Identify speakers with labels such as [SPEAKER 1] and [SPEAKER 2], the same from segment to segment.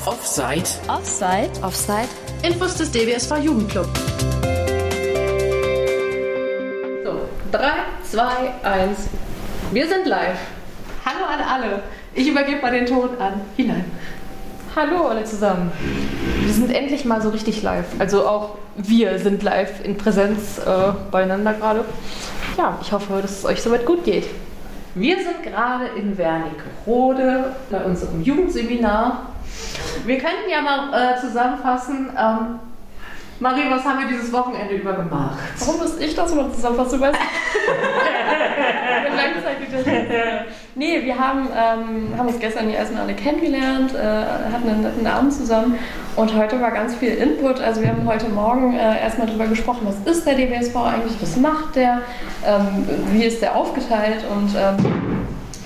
[SPEAKER 1] auf Offside.
[SPEAKER 2] Offside.
[SPEAKER 3] Offside.
[SPEAKER 4] Infos des DBSV Jugendclub.
[SPEAKER 5] So, 3, 2, 1. Wir sind live. Hallo an alle. Ich übergebe mal den Ton an hinein.
[SPEAKER 6] Hallo alle zusammen. Wir sind endlich mal so richtig live. Also auch wir sind live in Präsenz äh, beieinander gerade. Ja, ich hoffe, dass es euch soweit gut geht.
[SPEAKER 5] Wir sind gerade in Wernigerode bei unserem Jugendseminar. Wir könnten ja mal äh, zusammenfassen. Ähm, Marie, was haben wir dieses Wochenende über gemacht?
[SPEAKER 6] Warum muss ich das immer zusammenfassen? Du weißt. nee, wir haben, ähm, haben uns gestern die ersten alle kennengelernt, äh, hatten einen netten Abend zusammen und heute war ganz viel Input. Also wir haben heute Morgen äh, erstmal darüber gesprochen, was ist der DBSV eigentlich, was macht der, ähm, wie ist der aufgeteilt und ähm,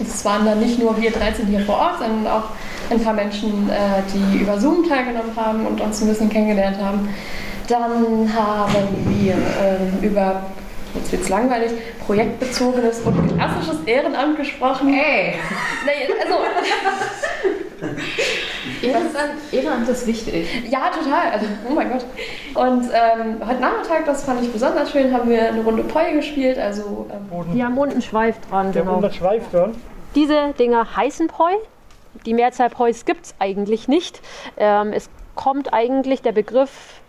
[SPEAKER 6] es waren dann nicht nur wir 13 hier vor Ort, sondern auch ein paar Menschen, äh, die über Zoom teilgenommen haben und uns ein bisschen kennengelernt haben. Dann haben wir ähm, über, jetzt wird es langweilig, projektbezogenes und klassisches Ehrenamt gesprochen.
[SPEAKER 5] Ey!
[SPEAKER 6] Nee, also,
[SPEAKER 5] Ehrenamt, Ehrenamt ist wichtig.
[SPEAKER 6] ja, total. Also, oh mein Gott. Und ähm, heute Nachmittag, das fand ich besonders schön, haben wir eine Runde Poi gespielt. Also, ähm,
[SPEAKER 7] Die haben unten Schweif dran,
[SPEAKER 8] Der
[SPEAKER 7] genau.
[SPEAKER 8] Unterschweif dran.
[SPEAKER 7] Diese Dinger heißen Poi. Die Mehrzahl Pois gibt es eigentlich nicht. Ähm, es kommt eigentlich der Begriff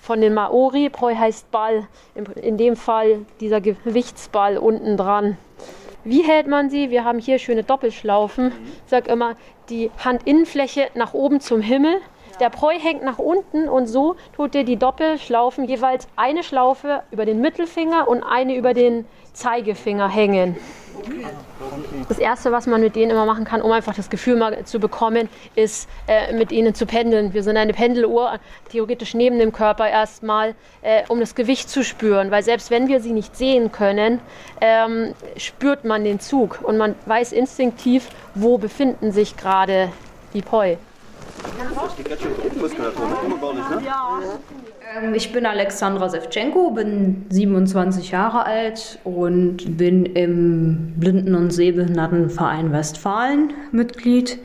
[SPEAKER 7] von den Maori. Poi heißt Ball. In, in dem Fall dieser Gewichtsball unten dran. Wie hält man sie? Wir haben hier schöne Doppelschlaufen. Ich sage immer, die Handinnenfläche nach oben zum Himmel. Der Preu hängt nach unten und so tut ihr die Doppelschlaufen jeweils eine Schlaufe über den Mittelfinger und eine über den Zeigefinger hängen. Das Erste, was man mit denen immer machen kann, um einfach das Gefühl mal zu bekommen, ist äh, mit ihnen zu pendeln. Wir sind eine Pendeluhr, theoretisch neben dem Körper erstmal, äh, um das Gewicht zu spüren. Weil selbst wenn wir sie nicht sehen können, ähm, spürt man den Zug und man weiß instinktiv, wo befinden sich gerade die Poi.
[SPEAKER 3] Ähm, Ich bin Alexandra Sevchenko, bin 27 Jahre alt und bin im Blinden- und Sehbehindertenverein Westfalen Mitglied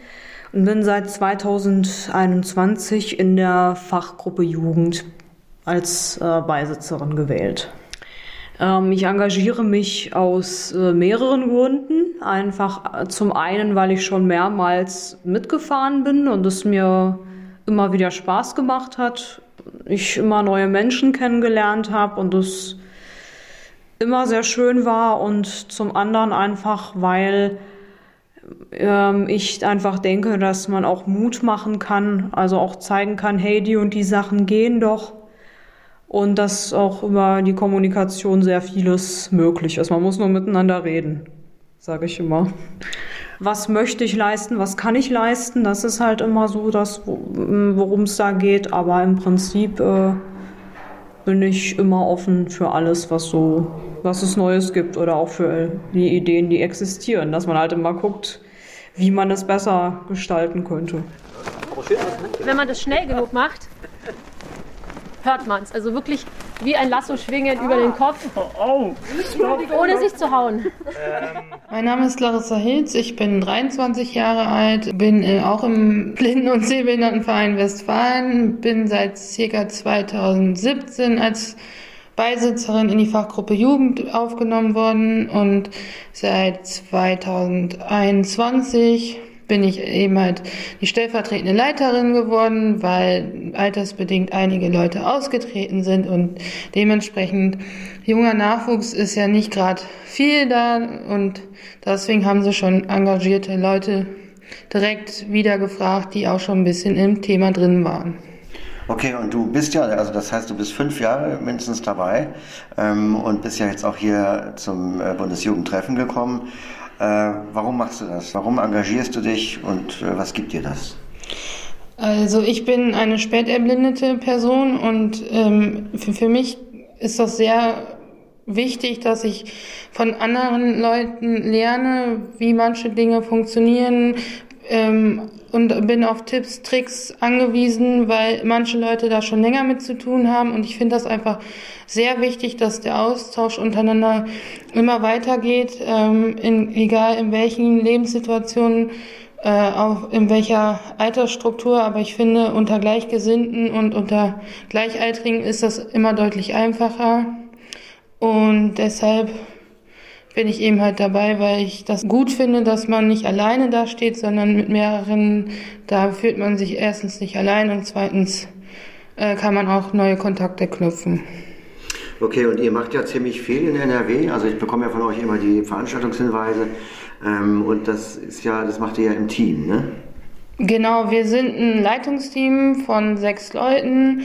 [SPEAKER 3] und bin seit 2021 in der Fachgruppe Jugend als äh, Beisitzerin gewählt. Ähm, ich engagiere mich aus äh, mehreren Gründen. Einfach äh, zum einen, weil ich schon mehrmals mitgefahren bin und es mir immer wieder Spaß gemacht hat. Ich immer neue Menschen kennengelernt habe und es immer sehr schön war. Und zum anderen einfach, weil ähm, ich einfach denke, dass man auch Mut machen kann, also auch zeigen kann, hey, die und die Sachen gehen doch. Und dass auch über die Kommunikation sehr vieles möglich ist. Man muss nur miteinander reden, sage ich immer. Was möchte ich leisten, was kann ich leisten? Das ist halt immer so das, worum es da geht. Aber im Prinzip äh, bin ich immer offen für alles, was so, was es Neues gibt oder auch für die Ideen, die existieren. Dass man halt immer guckt, wie man es besser gestalten könnte.
[SPEAKER 7] Wenn man das schnell genug macht, hört man es. Also wirklich wie ein Lasso schwingen über den Kopf,
[SPEAKER 8] Oh,
[SPEAKER 7] ohne sich zu hauen.
[SPEAKER 9] Mein Name ist Larissa Hilz, ich bin 23 Jahre alt, bin äh, auch im Blinden- und Sehbehindertenverein Westfalen, bin seit ca. 2017 als Beisitzerin in die Fachgruppe Jugend aufgenommen worden und seit 2021 bin ich eben halt die stellvertretende Leiterin geworden, weil altersbedingt einige Leute ausgetreten sind und dementsprechend junger Nachwuchs ist ja nicht gerade viel da und deswegen haben sie schon engagierte Leute direkt wieder gefragt, die auch schon ein bisschen im Thema drin waren.
[SPEAKER 10] Okay, und du bist ja, also das heißt, du bist fünf Jahre mindestens dabei ähm, und bist ja jetzt auch hier zum äh, Bundesjugendtreffen gekommen. Äh, warum machst du das? Warum engagierst du dich und äh, was gibt dir das?
[SPEAKER 9] Also ich bin eine späterblindete Person und ähm, für, für mich ist das sehr wichtig, dass ich von anderen Leuten lerne, wie manche Dinge funktionieren ähm, und bin auf Tipps, Tricks angewiesen, weil manche Leute da schon länger mit zu tun haben und ich finde das einfach sehr wichtig, dass der Austausch untereinander immer weitergeht, ähm, in, egal in welchen Lebenssituationen äh, auch in welcher Altersstruktur, aber ich finde, unter Gleichgesinnten und unter Gleichaltrigen ist das immer deutlich einfacher. Und deshalb bin ich eben halt dabei, weil ich das gut finde, dass man nicht alleine da steht, sondern mit mehreren, da fühlt man sich erstens nicht allein und zweitens äh, kann man auch neue Kontakte knüpfen.
[SPEAKER 10] Okay, und ihr macht ja ziemlich viel in NRW. Also ich bekomme ja von euch immer die Veranstaltungshinweise. Ähm, und das ist ja, das macht ihr ja im Team, ne?
[SPEAKER 9] Genau, wir sind ein Leitungsteam von sechs Leuten.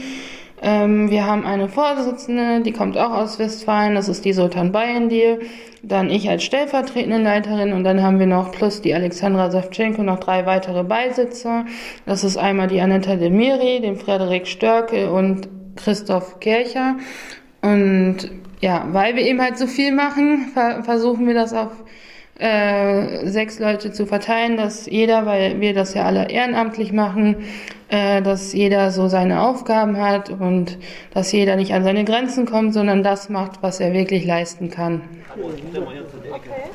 [SPEAKER 9] Ähm, wir haben eine Vorsitzende, die kommt auch aus Westfalen, das ist die Sultan Bayendil. Dann ich als stellvertretende Leiterin und dann haben wir noch plus die Alexandra Savchenko noch drei weitere Beisitzer. Das ist einmal die Anetta Demiri, den Frederik Störke und Christoph Kircher. Und ja, weil wir eben halt so viel machen, ver versuchen wir das auf äh, sechs Leute zu verteilen, dass jeder, weil wir das ja alle ehrenamtlich machen, äh, dass jeder so seine Aufgaben hat und dass jeder nicht an seine Grenzen kommt, sondern das macht, was er wirklich leisten kann.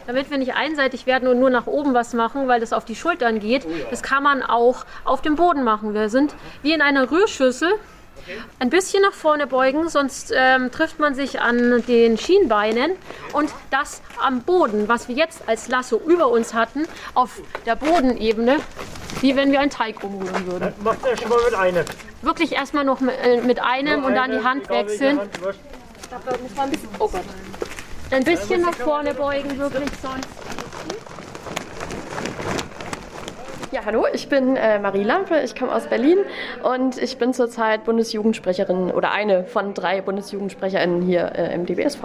[SPEAKER 7] Damit wir nicht einseitig werden und nur nach oben was machen, weil das auf die Schultern geht, das kann man auch auf dem Boden machen. Wir sind wie in einer Rührschüssel ein bisschen nach vorne beugen, sonst ähm, trifft man sich an den Schienbeinen und das am Boden, was wir jetzt als Lasso über uns hatten, auf der Bodenebene, wie wenn wir einen Teig umrühren würden.
[SPEAKER 1] Macht ihr schon mal mit einem?
[SPEAKER 7] Wirklich erstmal noch mit, äh, mit einem
[SPEAKER 1] Nur
[SPEAKER 7] und dann
[SPEAKER 1] eine,
[SPEAKER 7] die Hand wechseln.
[SPEAKER 1] Hand wurscht.
[SPEAKER 7] Da muss man ein bisschen, oh Gott. Ein bisschen nach vorne beugen, wirklich sonst.
[SPEAKER 6] Ja, hallo, ich bin äh, Marie Lampe, ich komme aus Berlin und ich bin zurzeit Bundesjugendsprecherin oder eine von drei Bundesjugendsprecherinnen hier äh, im DBSV.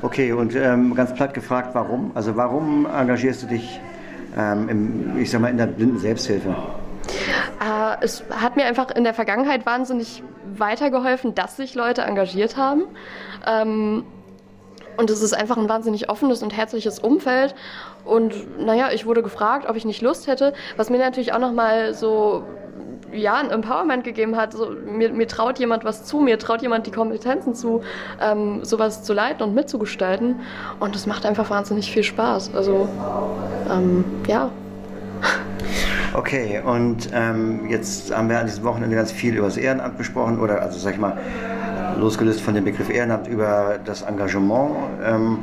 [SPEAKER 10] Okay, und ähm, ganz platt gefragt, warum? Also warum engagierst du dich ähm, im, ich sag mal, in der blinden Selbsthilfe?
[SPEAKER 6] Äh, es hat mir einfach in der Vergangenheit wahnsinnig weitergeholfen, dass sich Leute engagiert haben. Ähm, und es ist einfach ein wahnsinnig offenes und herzliches Umfeld. Und naja, ich wurde gefragt, ob ich nicht Lust hätte, was mir natürlich auch nochmal so ja, ein Empowerment gegeben hat. So, mir, mir traut jemand was zu, mir traut jemand die Kompetenzen zu, ähm, sowas zu leiten und mitzugestalten. Und es macht einfach wahnsinnig viel Spaß. Also, ähm, ja.
[SPEAKER 10] Okay, und ähm, jetzt haben wir an diesem Wochenende ganz viel über das Ehrenamt besprochen, oder also sag ich mal, losgelöst von dem Begriff Ehrenamt über das Engagement. Ähm,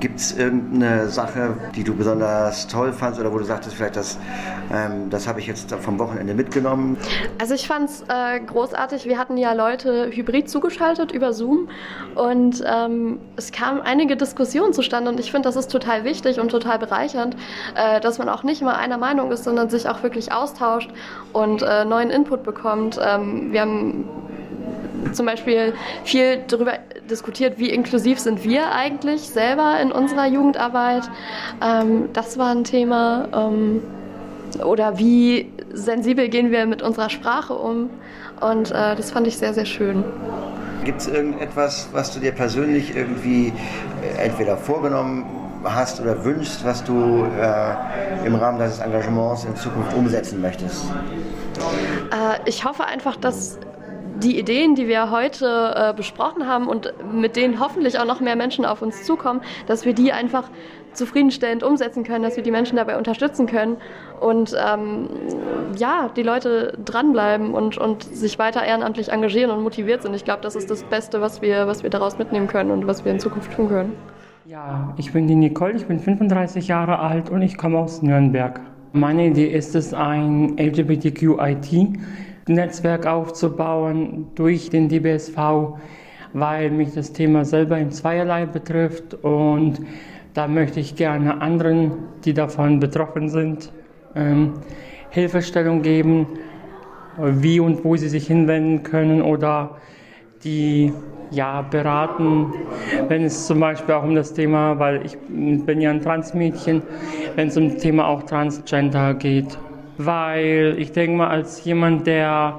[SPEAKER 10] Gibt es irgendeine Sache, die du besonders toll fandst oder wo du sagtest, vielleicht das, ähm, das habe ich jetzt vom Wochenende mitgenommen?
[SPEAKER 6] Also ich fand es äh, großartig. Wir hatten ja Leute hybrid zugeschaltet über Zoom und ähm, es kamen einige Diskussionen zustande und ich finde, das ist total wichtig und total bereichernd, äh, dass man auch nicht immer einer Meinung ist, sondern sich auch wirklich austauscht und äh, neuen Input bekommt. Ähm, wir haben zum Beispiel viel darüber diskutiert, wie inklusiv sind wir eigentlich selber in unserer Jugendarbeit. Ähm, das war ein Thema. Ähm, oder wie sensibel gehen wir mit unserer Sprache um. Und äh, das fand ich sehr, sehr schön.
[SPEAKER 10] Gibt es irgendetwas, was du dir persönlich irgendwie äh, entweder vorgenommen hast oder wünschst, was du äh, im Rahmen deines Engagements in Zukunft umsetzen möchtest?
[SPEAKER 6] Äh, ich hoffe einfach, dass die Ideen, die wir heute äh, besprochen haben und mit denen hoffentlich auch noch mehr Menschen auf uns zukommen, dass wir die einfach zufriedenstellend umsetzen können, dass wir die Menschen dabei unterstützen können und ähm, ja, die Leute dranbleiben und, und sich weiter ehrenamtlich engagieren und motiviert sind. Ich glaube, das ist das Beste, was wir, was wir daraus mitnehmen können und was wir in Zukunft tun können.
[SPEAKER 1] Ja, ich bin die Nicole, ich bin 35 Jahre alt und ich komme aus Nürnberg. Meine Idee ist es, ein LGBTQIT-Netzwerk aufzubauen durch den DBSV, weil mich das Thema selber in zweierlei betrifft und da möchte ich gerne anderen, die davon betroffen sind, ähm, Hilfestellung geben, wie und wo sie sich hinwenden können oder die ja, beraten, wenn es zum Beispiel auch um das Thema, weil ich bin ja ein Transmädchen, wenn es um das Thema auch Transgender geht. Weil ich denke mal, als jemand, der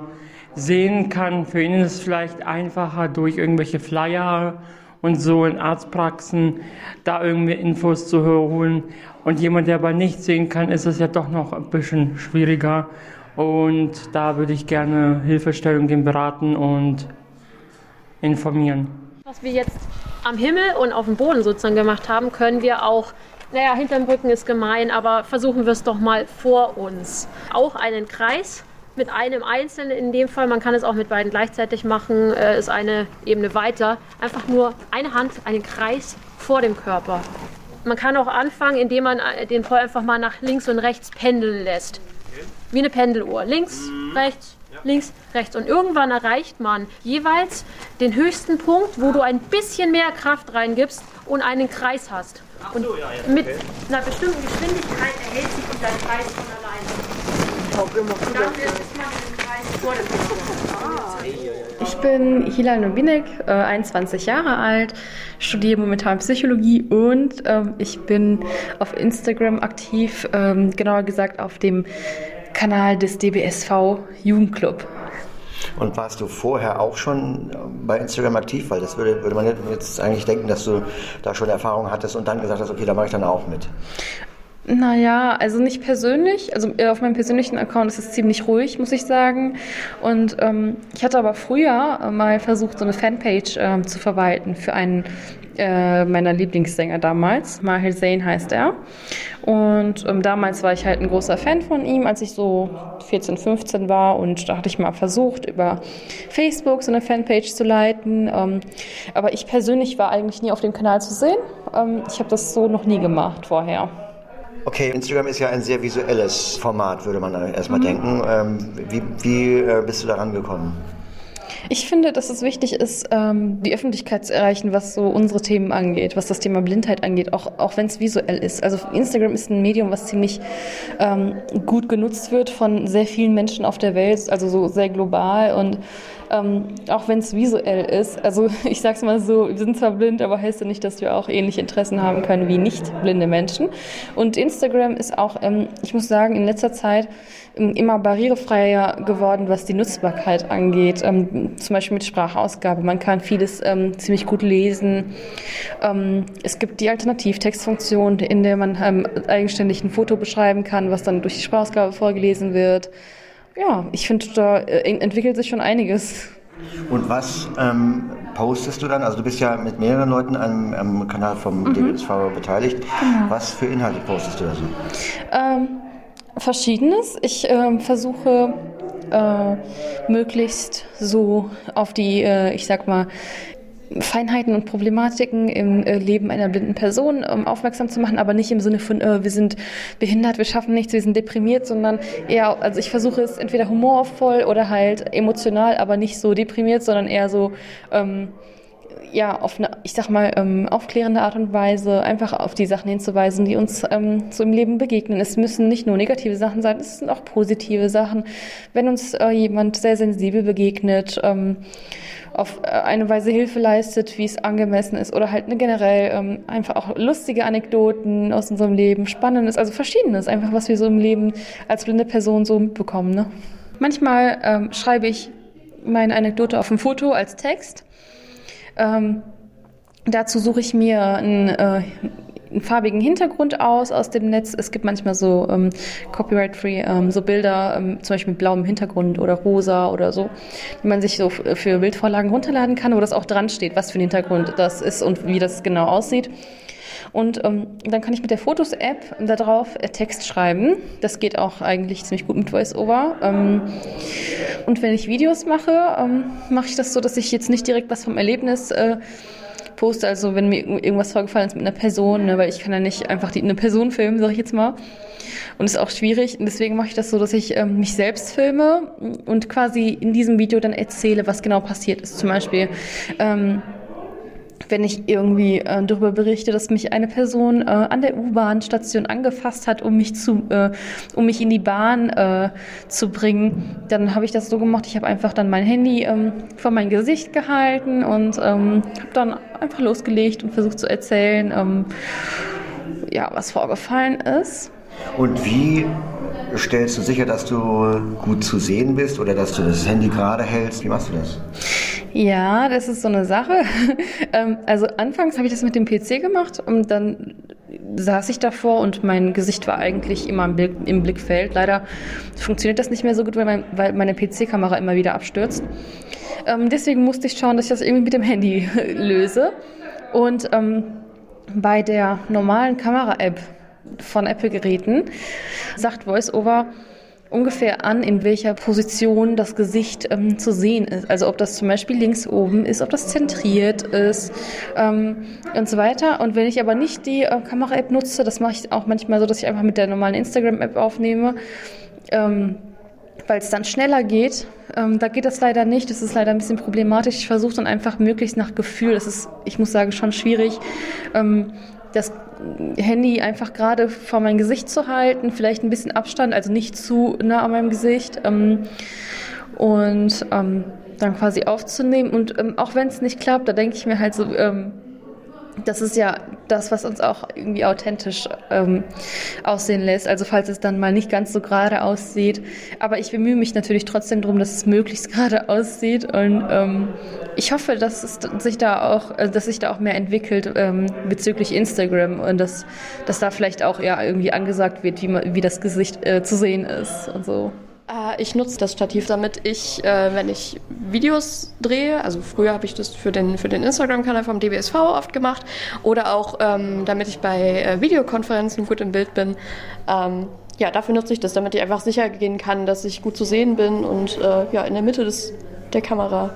[SPEAKER 1] sehen kann, für ihn ist es vielleicht einfacher durch irgendwelche Flyer und so in Arztpraxen da irgendwie Infos zu holen. Und jemand, der aber nicht sehen kann, ist es ja doch noch ein bisschen schwieriger. Und da würde ich gerne Hilfestellung geben, beraten und informieren.
[SPEAKER 7] Was wir jetzt am Himmel und auf dem Boden sozusagen gemacht haben, können wir auch naja, hinterm Rücken ist gemein, aber versuchen wir es doch mal vor uns. Auch einen Kreis mit einem Einzelnen in dem Fall, man kann es auch mit beiden gleichzeitig machen, äh, ist eine Ebene weiter. Einfach nur eine Hand, einen Kreis vor dem Körper. Man kann auch anfangen, indem man äh, den Poi einfach mal nach links und rechts pendeln lässt. Wie eine Pendeluhr. Links, rechts, links, rechts. Und irgendwann erreicht man jeweils den höchsten Punkt, wo du ein bisschen mehr Kraft reingibst und einen Kreis hast. Und mit einer bestimmten Geschwindigkeit erhält sich dieser Kreis von alleine. Dann ist man im Kreis vor dem Körper.
[SPEAKER 2] Ich bin Hilal Nobinek, äh, 21 Jahre alt, studiere momentan Psychologie und ähm, ich bin auf Instagram aktiv, ähm, genauer gesagt auf dem Kanal des DBSV Jugendclub.
[SPEAKER 10] Und warst du vorher auch schon bei Instagram aktiv? Weil das würde, würde man jetzt eigentlich denken, dass du da schon Erfahrung hattest und dann gesagt hast, okay, da mache ich dann auch mit.
[SPEAKER 2] Naja, also nicht persönlich. Also äh, auf meinem persönlichen Account ist es ziemlich ruhig, muss ich sagen. Und ähm, ich hatte aber früher mal versucht, so eine Fanpage ähm, zu verwalten für einen äh, meiner Lieblingssänger damals. Mahir Zain heißt er. Und ähm, damals war ich halt ein großer Fan von ihm, als ich so 14, 15 war. Und da hatte ich mal versucht, über Facebook so eine Fanpage zu leiten. Ähm, aber ich persönlich war eigentlich nie auf dem Kanal zu sehen. Ähm, ich habe das so noch nie gemacht vorher.
[SPEAKER 10] Okay, Instagram ist ja ein sehr visuelles Format, würde man erstmal mhm. denken. Ähm, wie, wie äh, bist du daran gekommen?
[SPEAKER 2] Ich finde, dass es wichtig ist, ähm, die Öffentlichkeit zu erreichen, was so unsere Themen angeht, was das Thema Blindheit angeht, auch, auch wenn es visuell ist. Also Instagram ist ein Medium, was ziemlich ähm, gut genutzt wird von sehr vielen Menschen auf der Welt, also so sehr global und ähm, auch wenn es visuell ist. Also ich sag's mal so, wir sind zwar blind, aber heißt ja nicht, dass wir auch ähnliche Interessen haben können wie nicht blinde Menschen. Und Instagram ist auch, ähm, ich muss sagen, in letzter Zeit immer barrierefreier geworden, was die Nutzbarkeit angeht. Ähm, zum Beispiel mit Sprachausgabe. Man kann vieles ähm, ziemlich gut lesen. Ähm, es gibt die Alternativtextfunktion, in der man ähm, eigenständig ein Foto beschreiben kann, was dann durch die Sprachausgabe vorgelesen wird. Ja, ich finde, da äh, entwickelt sich schon einiges.
[SPEAKER 10] Und was ähm, postest du dann? Also du bist ja mit mehreren Leuten am, am Kanal vom mhm. DBSV beteiligt. Genau. Was für Inhalte postest du da so?
[SPEAKER 2] Ähm, Verschiedenes. Ich äh, versuche äh, möglichst so auf die, äh, ich sag mal, Feinheiten und Problematiken im äh, Leben einer blinden Person um aufmerksam zu machen, aber nicht im Sinne von, äh, wir sind behindert, wir schaffen nichts, wir sind deprimiert, sondern eher, also ich versuche es entweder humorvoll oder halt emotional, aber nicht so deprimiert, sondern eher so, ähm, ja, auf eine, ich sag mal, ähm, aufklärende Art und Weise einfach auf die Sachen hinzuweisen, die uns ähm, so im Leben begegnen. Es müssen nicht nur negative Sachen sein, es sind auch positive Sachen. Wenn uns äh, jemand sehr sensibel begegnet, ähm, auf äh, eine Weise Hilfe leistet, wie es angemessen ist, oder halt ne, generell ähm, einfach auch lustige Anekdoten aus unserem Leben, Spannendes, also Verschiedenes, einfach was wir so im Leben als blinde Person so mitbekommen. Ne? Manchmal ähm, schreibe ich meine Anekdote auf ein Foto als Text ähm, dazu suche ich mir einen, äh, einen farbigen Hintergrund aus aus dem Netz. Es gibt manchmal so ähm, copyright-free ähm, so Bilder, ähm, zum Beispiel mit blauem Hintergrund oder rosa oder so, die man sich so für Bildvorlagen runterladen kann, wo das auch dran steht, was für ein Hintergrund das ist und wie das genau aussieht. Und ähm, dann kann ich mit der Fotos-App darauf äh, Text schreiben. Das geht auch eigentlich ziemlich gut mit VoiceOver. Ähm, und wenn ich Videos mache, ähm, mache ich das so, dass ich jetzt nicht direkt was vom Erlebnis äh, poste. Also wenn mir irgendwas vorgefallen ist mit einer Person, ne, weil ich kann ja nicht einfach die, eine Person filmen, sage ich jetzt mal. Und ist auch schwierig. Und deswegen mache ich das so, dass ich ähm, mich selbst filme und quasi in diesem Video dann erzähle, was genau passiert ist. Zum Beispiel ähm, wenn ich irgendwie äh, darüber berichte, dass mich eine Person äh, an der U-Bahn-Station angefasst hat, um mich zu, äh, um mich in die Bahn äh, zu bringen, dann habe ich das so gemacht. Ich habe einfach dann mein Handy ähm, vor mein Gesicht gehalten und ähm, habe dann einfach losgelegt und versucht zu erzählen, ähm, ja, was vorgefallen ist.
[SPEAKER 10] Und wie stellst du sicher, dass du gut zu sehen bist oder dass du das Handy gerade hältst? Wie machst du das?
[SPEAKER 2] Ja, das ist so eine Sache. Ähm, also anfangs habe ich das mit dem PC gemacht und dann saß ich davor und mein Gesicht war eigentlich immer im, Blick, im Blickfeld. Leider funktioniert das nicht mehr so gut, weil, mein, weil meine PC-Kamera immer wieder abstürzt. Ähm, deswegen musste ich schauen, dass ich das irgendwie mit dem Handy löse. Und ähm, bei der normalen Kamera-App von Apple-Geräten sagt VoiceOver ungefähr an, in welcher Position das Gesicht ähm, zu sehen ist. Also ob das zum Beispiel links oben ist, ob das zentriert ist ähm, und so weiter. Und wenn ich aber nicht die äh, Kamera-App nutze, das mache ich auch manchmal so, dass ich einfach mit der normalen Instagram-App aufnehme, ähm, weil es dann schneller geht. Ähm, da geht das leider nicht. Das ist leider ein bisschen problematisch. Ich versuche dann einfach möglichst nach Gefühl. Das ist, ich muss sagen, schon schwierig. Ähm, das Handy einfach gerade vor mein Gesicht zu halten, vielleicht ein bisschen Abstand, also nicht zu nah an meinem Gesicht ähm, und ähm, dann quasi aufzunehmen. Und ähm, auch wenn es nicht klappt, da denke ich mir halt so, ähm, das ist ja das, was uns auch irgendwie authentisch ähm, aussehen lässt. Also falls es dann mal nicht ganz so gerade aussieht. Aber ich bemühe mich natürlich trotzdem darum, dass es möglichst gerade aussieht. Und ähm, ich hoffe, dass es sich da auch, äh, dass sich da auch mehr entwickelt ähm, bezüglich Instagram und dass, dass da vielleicht auch ja irgendwie angesagt wird, wie, man, wie das Gesicht äh, zu sehen ist und so.
[SPEAKER 6] Ich nutze das Stativ, damit ich, äh, wenn ich Videos drehe, also früher habe ich das für den, für den Instagram-Kanal vom DBSV oft gemacht, oder auch ähm, damit ich bei äh, Videokonferenzen gut im Bild bin. Ähm, ja, dafür nutze ich das, damit ich einfach sicher gehen kann, dass ich gut zu sehen bin und äh, ja, in der Mitte des, der Kamera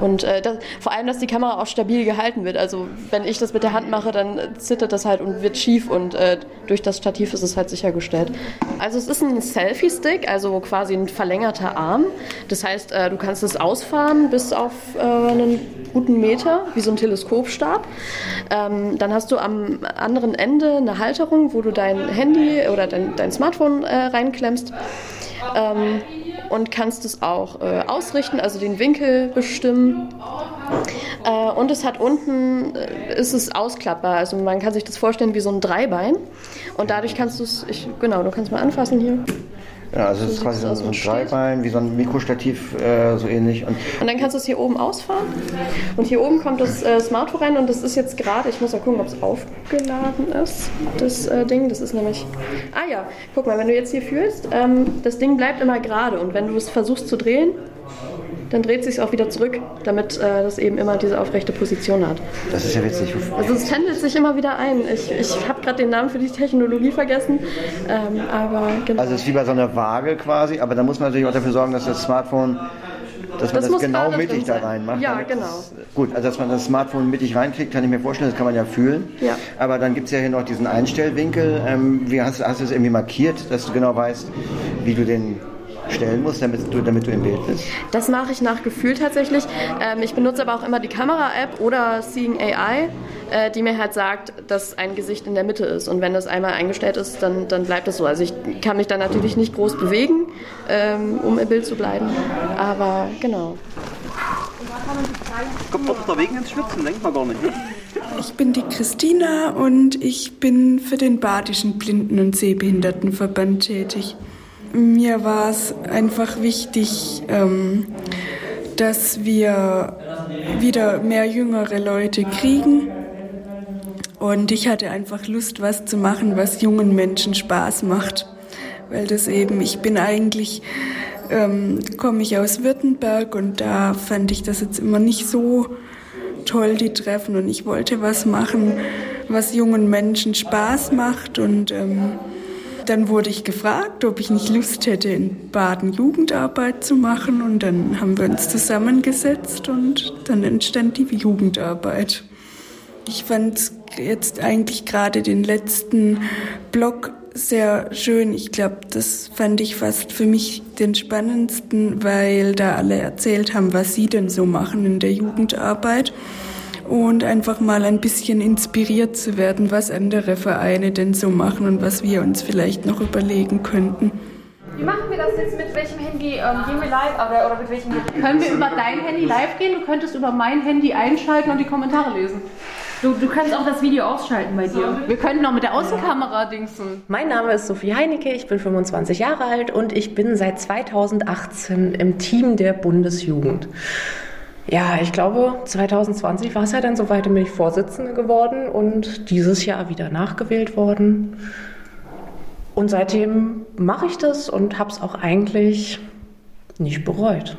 [SPEAKER 6] und äh, das, vor allem, dass die Kamera auch stabil gehalten wird. Also wenn ich das mit der Hand mache, dann zittert das halt und wird schief und äh, durch das Stativ ist es halt sichergestellt. Also es ist ein Selfie-Stick, also quasi ein verlängerter Arm. Das heißt, äh, du kannst es ausfahren bis auf äh, einen guten Meter, wie so ein Teleskopstab. Ähm, dann hast du am anderen Ende eine Halterung, wo du dein Handy oder dein, dein Smartphone äh, reinklemmst. Ähm, und kannst es auch äh, ausrichten, also den Winkel bestimmen. Äh, und es hat unten, äh, ist es ausklappbar, also man kann sich das vorstellen wie so ein Dreibein. Und dadurch kannst du es, genau, du kannst mal anfassen hier.
[SPEAKER 10] Ja, also es ist quasi so, so ein Dreibein, wie so ein Mikrostativ, äh, so ähnlich.
[SPEAKER 6] Und, und dann kannst du es hier oben ausfahren. Und hier oben kommt das äh, Smartphone rein und das ist jetzt gerade, ich muss mal gucken, ob es aufgeladen ist, das äh, Ding. Das ist nämlich, ah ja, guck mal, wenn du jetzt hier fühlst, ähm, das Ding bleibt immer gerade und wenn du es versuchst zu drehen, dann dreht sich auch wieder zurück, damit äh, das eben immer diese aufrechte Position hat.
[SPEAKER 10] Das ist ja witzig.
[SPEAKER 6] Also es pendelt sich immer wieder ein. Ich, ich habe gerade den Namen für die Technologie vergessen, ähm, aber
[SPEAKER 10] genau. Also es ist wie bei so einer Waage quasi, aber da muss man natürlich auch dafür sorgen, dass das Smartphone dass man das, das genau mittig da reinmacht.
[SPEAKER 6] Ja, genau.
[SPEAKER 10] Das, gut, also dass man das Smartphone mittig reinkriegt, kann ich mir vorstellen, das kann man ja fühlen.
[SPEAKER 6] Ja.
[SPEAKER 10] Aber dann gibt es ja hier noch diesen Einstellwinkel. Ähm, wie hast, hast du es irgendwie markiert, dass du genau weißt, wie du den stellen musst, damit du, damit du im Bild bist?
[SPEAKER 6] Das mache ich nach Gefühl tatsächlich. Ähm, ich benutze aber auch immer die Kamera-App oder Seeing AI, äh, die mir halt sagt, dass ein Gesicht in der Mitte ist. Und wenn das einmal eingestellt ist, dann, dann bleibt es so. Also ich kann mich dann natürlich nicht groß bewegen, ähm, um im Bild zu bleiben. Aber genau.
[SPEAKER 8] Kommt doch der Weg ins Schwitzen, denkt man gar nicht. Ne?
[SPEAKER 11] Ich bin die Christina und ich bin für den Badischen Blinden- und Sehbehindertenverband tätig mir war es einfach wichtig, ähm, dass wir wieder mehr jüngere Leute kriegen. Und ich hatte einfach Lust, was zu machen, was jungen Menschen Spaß macht. Weil das eben, ich bin eigentlich, ähm, komme ich aus Württemberg und da fand ich das jetzt immer nicht so toll, die Treffen. Und ich wollte was machen, was jungen Menschen Spaß macht und ähm, dann wurde ich gefragt, ob ich nicht Lust hätte, in Baden Jugendarbeit zu machen. Und dann haben wir uns zusammengesetzt und dann entstand die Jugendarbeit. Ich fand jetzt eigentlich gerade den letzten Blog sehr schön. Ich glaube, das fand ich fast für mich den spannendsten, weil da alle erzählt haben, was sie denn so machen in der Jugendarbeit und einfach mal ein bisschen inspiriert zu werden, was andere Vereine denn so machen und was wir uns vielleicht noch überlegen könnten.
[SPEAKER 12] Wie machen wir das jetzt? Mit welchem Handy ähm, gehen wir live oder, oder mit welchem
[SPEAKER 5] Können wir über dein Handy live gehen? Du könntest über mein Handy einschalten und die Kommentare lesen.
[SPEAKER 12] Du, du kannst auch das Video ausschalten bei dir.
[SPEAKER 5] Wir könnten auch mit der Außenkamera dingsen.
[SPEAKER 13] Mein Name ist Sophie Heinecke, ich bin 25 Jahre alt und ich bin seit 2018 im Team der Bundesjugend. Ja, ich glaube, 2020 war es ja dann soweit, bin ich Vorsitzende geworden und dieses Jahr wieder nachgewählt worden. Und seitdem mache ich das und habe es auch eigentlich nicht bereut.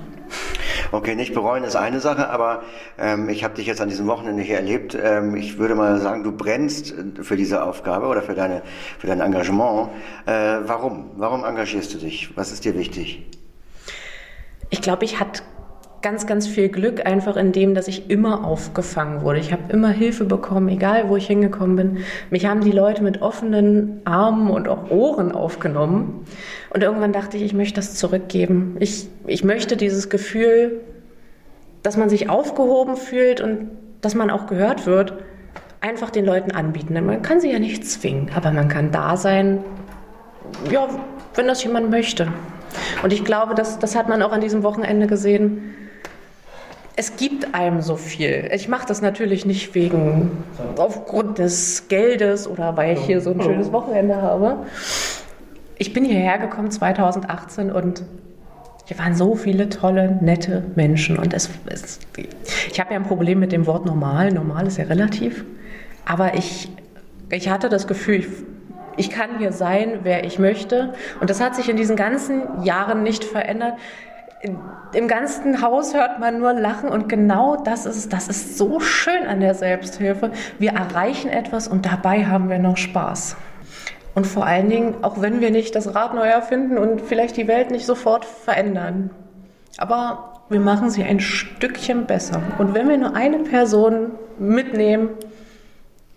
[SPEAKER 10] Okay, nicht bereuen ist eine Sache, aber ähm, ich habe dich jetzt an diesem Wochenende hier erlebt. Ähm, ich würde mal sagen, du brennst für diese Aufgabe oder für, deine, für dein Engagement. Äh, warum? Warum engagierst du dich? Was ist dir wichtig?
[SPEAKER 13] Ich glaube, ich hatte ganz, ganz viel Glück einfach in dem, dass ich immer aufgefangen wurde. Ich habe immer Hilfe bekommen, egal wo ich hingekommen bin. Mich haben die Leute mit offenen Armen und auch Ohren aufgenommen. Und irgendwann dachte ich, ich möchte das zurückgeben. Ich, ich möchte dieses Gefühl, dass man sich aufgehoben fühlt und dass man auch gehört wird, einfach den Leuten anbieten. Denn man kann sie ja nicht zwingen, aber man kann da sein, ja, wenn das jemand möchte. Und ich glaube, das, das hat man auch an diesem Wochenende gesehen es gibt einem so viel. Ich mache das natürlich nicht wegen, aufgrund des Geldes oder weil ich hier so ein schönes Wochenende habe. Ich bin hierher gekommen 2018 und hier waren so viele tolle, nette Menschen. Und es, es ich habe ja ein Problem mit dem Wort normal. Normal ist ja relativ. Aber ich, ich hatte das Gefühl, ich, ich kann hier sein, wer ich möchte. Und das hat sich in diesen ganzen Jahren nicht verändert im ganzen Haus hört man nur Lachen und genau das ist, das ist so schön an der Selbsthilfe. Wir erreichen etwas und dabei haben wir noch Spaß. Und vor allen Dingen, auch wenn wir nicht das Rad neu erfinden und vielleicht die Welt nicht sofort verändern, aber wir machen sie ein Stückchen besser. Und wenn wir nur eine Person mitnehmen,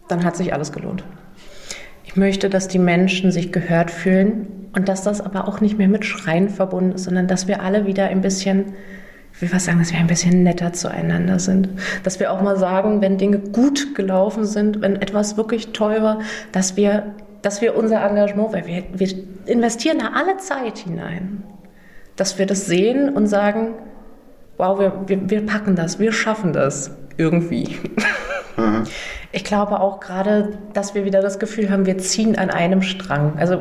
[SPEAKER 13] dann hat sich alles gelohnt. Ich möchte, dass die Menschen sich gehört fühlen und dass das aber auch nicht mehr mit Schreien verbunden ist, sondern dass wir alle wieder ein bisschen, ich will was sagen, dass wir ein bisschen netter zueinander sind. Dass wir auch mal sagen, wenn Dinge gut gelaufen sind, wenn etwas wirklich toll war, dass wir, dass wir unser Engagement, weil wir, wir investieren da alle Zeit hinein, dass wir das sehen und sagen, wow, wir, wir, wir packen das, wir schaffen das irgendwie. Mhm. Ich glaube auch gerade, dass wir wieder das Gefühl haben, wir ziehen an einem Strang. Also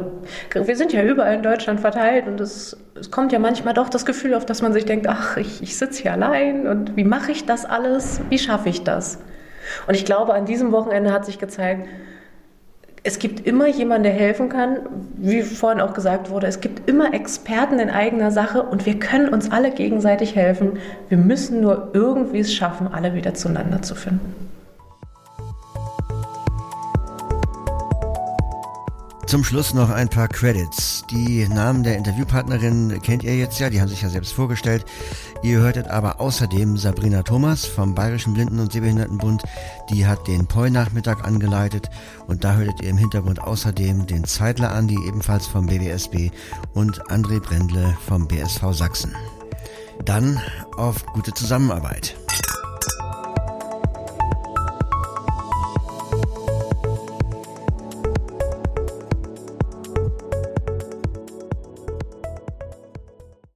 [SPEAKER 13] wir sind ja überall in Deutschland verteilt und es, es kommt ja manchmal doch das Gefühl auf, dass man sich denkt, ach, ich, ich sitze hier allein und wie mache ich das alles? Wie schaffe ich das? Und ich glaube, an diesem Wochenende hat sich gezeigt, es gibt immer jemanden, der helfen kann. Wie vorhin auch gesagt wurde, es gibt immer Experten in eigener Sache und wir können uns alle gegenseitig helfen. Wir müssen nur irgendwie es schaffen, alle wieder zueinander zu finden.
[SPEAKER 10] Zum Schluss noch ein paar Credits. Die Namen der Interviewpartnerin kennt ihr jetzt ja, die haben sich ja selbst vorgestellt. Ihr hörtet aber außerdem Sabrina Thomas vom Bayerischen Blinden- und Sehbehindertenbund, die hat den POI-Nachmittag angeleitet und da hörtet ihr im Hintergrund außerdem den Zeitler an, die ebenfalls vom BWSB und André Brendle vom BSV Sachsen. Dann auf gute Zusammenarbeit.